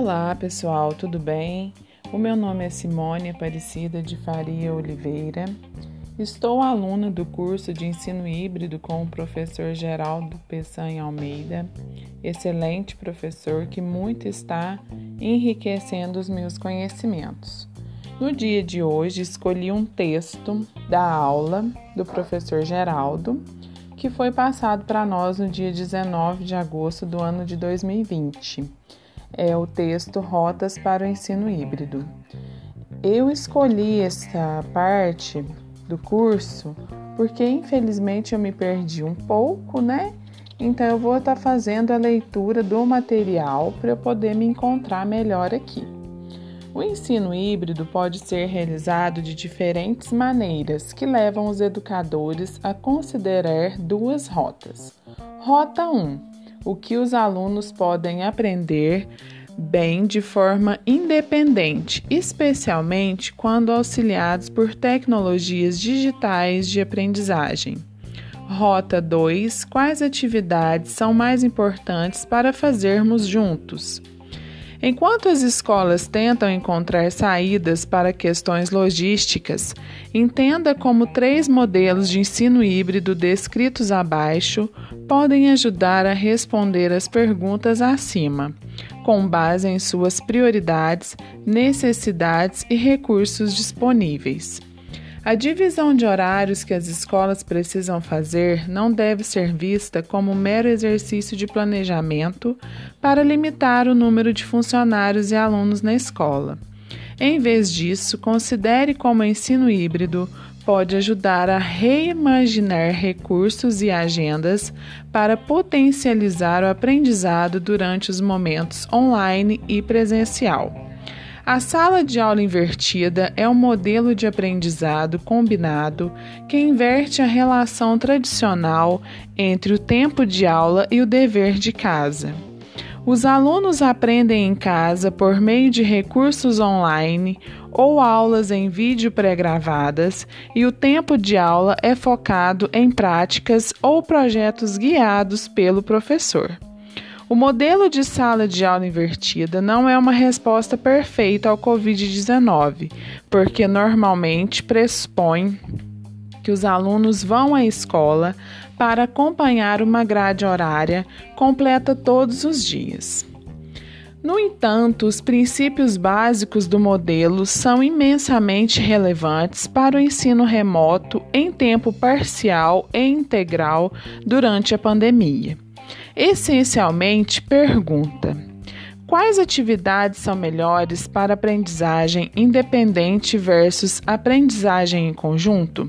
Olá, pessoal, tudo bem? O meu nome é Simone Aparecida de Faria Oliveira. Estou aluna do curso de ensino híbrido com o professor Geraldo Peçanha Almeida, excelente professor que muito está enriquecendo os meus conhecimentos. No dia de hoje, escolhi um texto da aula do professor Geraldo, que foi passado para nós no dia 19 de agosto do ano de 2020 é o texto Rotas para o Ensino Híbrido. Eu escolhi essa parte do curso porque infelizmente eu me perdi um pouco, né? Então eu vou estar tá fazendo a leitura do material para eu poder me encontrar melhor aqui. O ensino híbrido pode ser realizado de diferentes maneiras que levam os educadores a considerar duas rotas. Rota 1: o que os alunos podem aprender bem de forma independente, especialmente quando auxiliados por tecnologias digitais de aprendizagem. Rota 2: Quais atividades são mais importantes para fazermos juntos? Enquanto as escolas tentam encontrar saídas para questões logísticas, entenda como três modelos de ensino híbrido descritos abaixo podem ajudar a responder as perguntas acima, com base em suas prioridades, necessidades e recursos disponíveis. A divisão de horários que as escolas precisam fazer não deve ser vista como um mero exercício de planejamento para limitar o número de funcionários e alunos na escola. Em vez disso, considere como o ensino híbrido pode ajudar a reimaginar recursos e agendas para potencializar o aprendizado durante os momentos online e presencial. A sala de aula invertida é um modelo de aprendizado combinado que inverte a relação tradicional entre o tempo de aula e o dever de casa. Os alunos aprendem em casa por meio de recursos online ou aulas em vídeo pré-gravadas, e o tempo de aula é focado em práticas ou projetos guiados pelo professor. O modelo de sala de aula invertida não é uma resposta perfeita ao Covid-19, porque normalmente pressupõe que os alunos vão à escola para acompanhar uma grade horária completa todos os dias. No entanto, os princípios básicos do modelo são imensamente relevantes para o ensino remoto em tempo parcial e integral durante a pandemia essencialmente pergunta: quais atividades são melhores para aprendizagem independente versus aprendizagem em conjunto?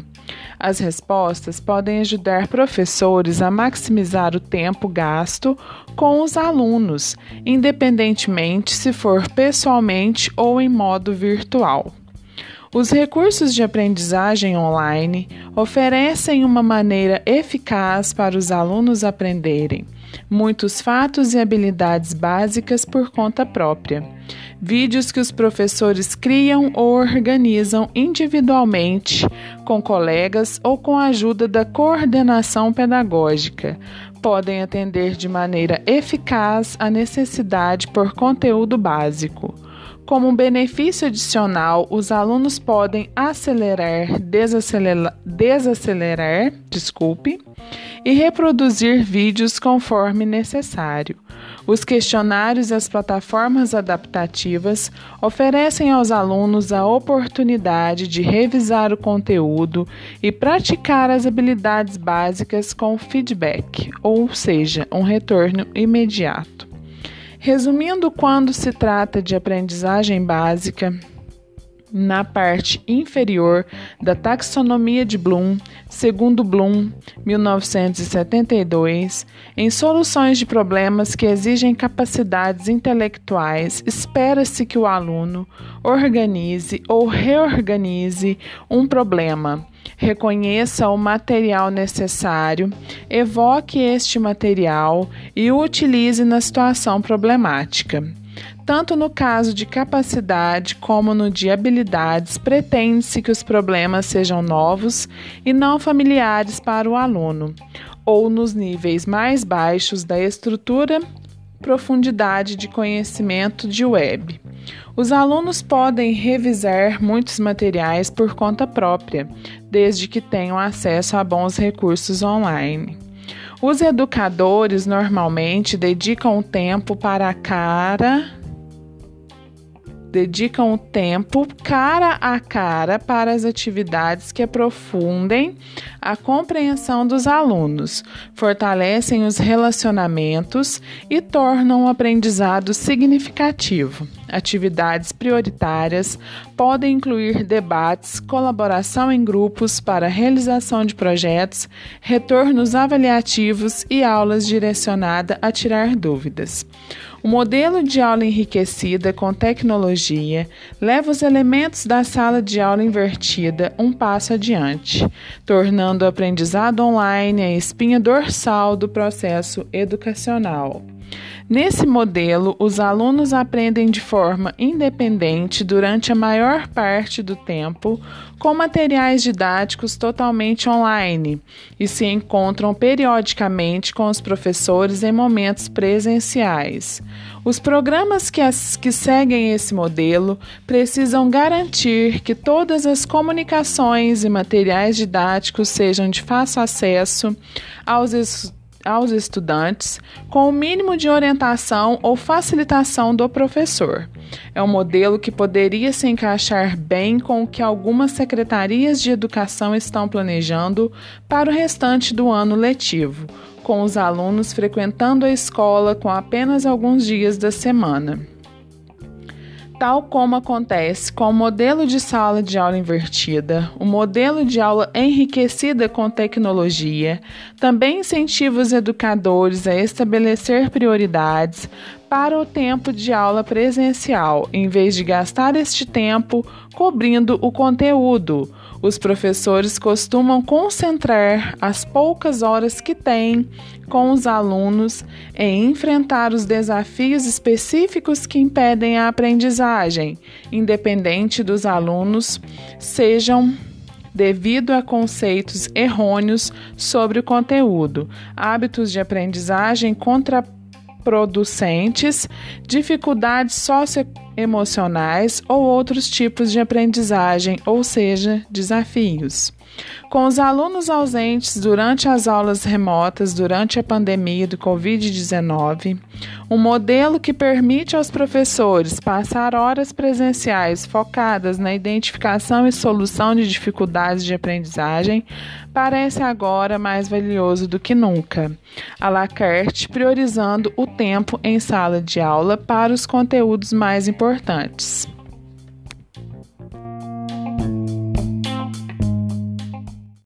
As respostas podem ajudar professores a maximizar o tempo gasto com os alunos, independentemente se for pessoalmente ou em modo virtual. Os recursos de aprendizagem online oferecem uma maneira eficaz para os alunos aprenderem muitos fatos e habilidades básicas por conta própria. Vídeos que os professores criam ou organizam individualmente, com colegas ou com a ajuda da coordenação pedagógica, podem atender de maneira eficaz a necessidade por conteúdo básico. Como um benefício adicional, os alunos podem acelerar, desacelerar, desacelerar, desculpe, e reproduzir vídeos conforme necessário. Os questionários e as plataformas adaptativas oferecem aos alunos a oportunidade de revisar o conteúdo e praticar as habilidades básicas com feedback, ou seja, um retorno imediato. Resumindo, quando se trata de aprendizagem básica, na parte inferior da taxonomia de Bloom, segundo Bloom, 1972, em soluções de problemas que exigem capacidades intelectuais, espera-se que o aluno organize ou reorganize um problema, reconheça o material necessário, evoque este material e o utilize na situação problemática. Tanto no caso de capacidade como no de habilidades, pretende-se que os problemas sejam novos e não familiares para o aluno, ou nos níveis mais baixos da estrutura profundidade de conhecimento de web. Os alunos podem revisar muitos materiais por conta própria, desde que tenham acesso a bons recursos online. Os educadores normalmente dedicam tempo para a cara dedicam o tempo cara a cara para as atividades que aprofundem a compreensão dos alunos, fortalecem os relacionamentos e tornam o aprendizado significativo. Atividades prioritárias podem incluir debates, colaboração em grupos para realização de projetos, retornos avaliativos e aulas direcionadas a tirar dúvidas. O modelo de aula enriquecida com tecnologia leva os elementos da sala de aula invertida um passo adiante, tornando o aprendizado online a espinha dorsal do processo educacional. Nesse modelo, os alunos aprendem de forma independente durante a maior parte do tempo, com materiais didáticos totalmente online e se encontram periodicamente com os professores em momentos presenciais. Os programas que, as, que seguem esse modelo precisam garantir que todas as comunicações e materiais didáticos sejam de fácil acesso aos estudantes aos estudantes com o mínimo de orientação ou facilitação do professor. É um modelo que poderia se encaixar bem com o que algumas secretarias de educação estão planejando para o restante do ano letivo, com os alunos frequentando a escola com apenas alguns dias da semana tal como acontece com o modelo de sala de aula invertida, o modelo de aula enriquecida com tecnologia, também incentiva os educadores a estabelecer prioridades para o tempo de aula presencial, em vez de gastar este tempo cobrindo o conteúdo. Os professores costumam concentrar as poucas horas que têm com os alunos em enfrentar os desafios específicos que impedem a aprendizagem, independente dos alunos sejam devido a conceitos errôneos sobre o conteúdo, hábitos de aprendizagem contraproducentes, dificuldades socioeconômicas emocionais ou outros tipos de aprendizagem, ou seja, desafios. Com os alunos ausentes durante as aulas remotas durante a pandemia do Covid-19, um modelo que permite aos professores passar horas presenciais focadas na identificação e solução de dificuldades de aprendizagem parece agora mais valioso do que nunca. A Lacarte priorizando o tempo em sala de aula para os conteúdos mais importantes.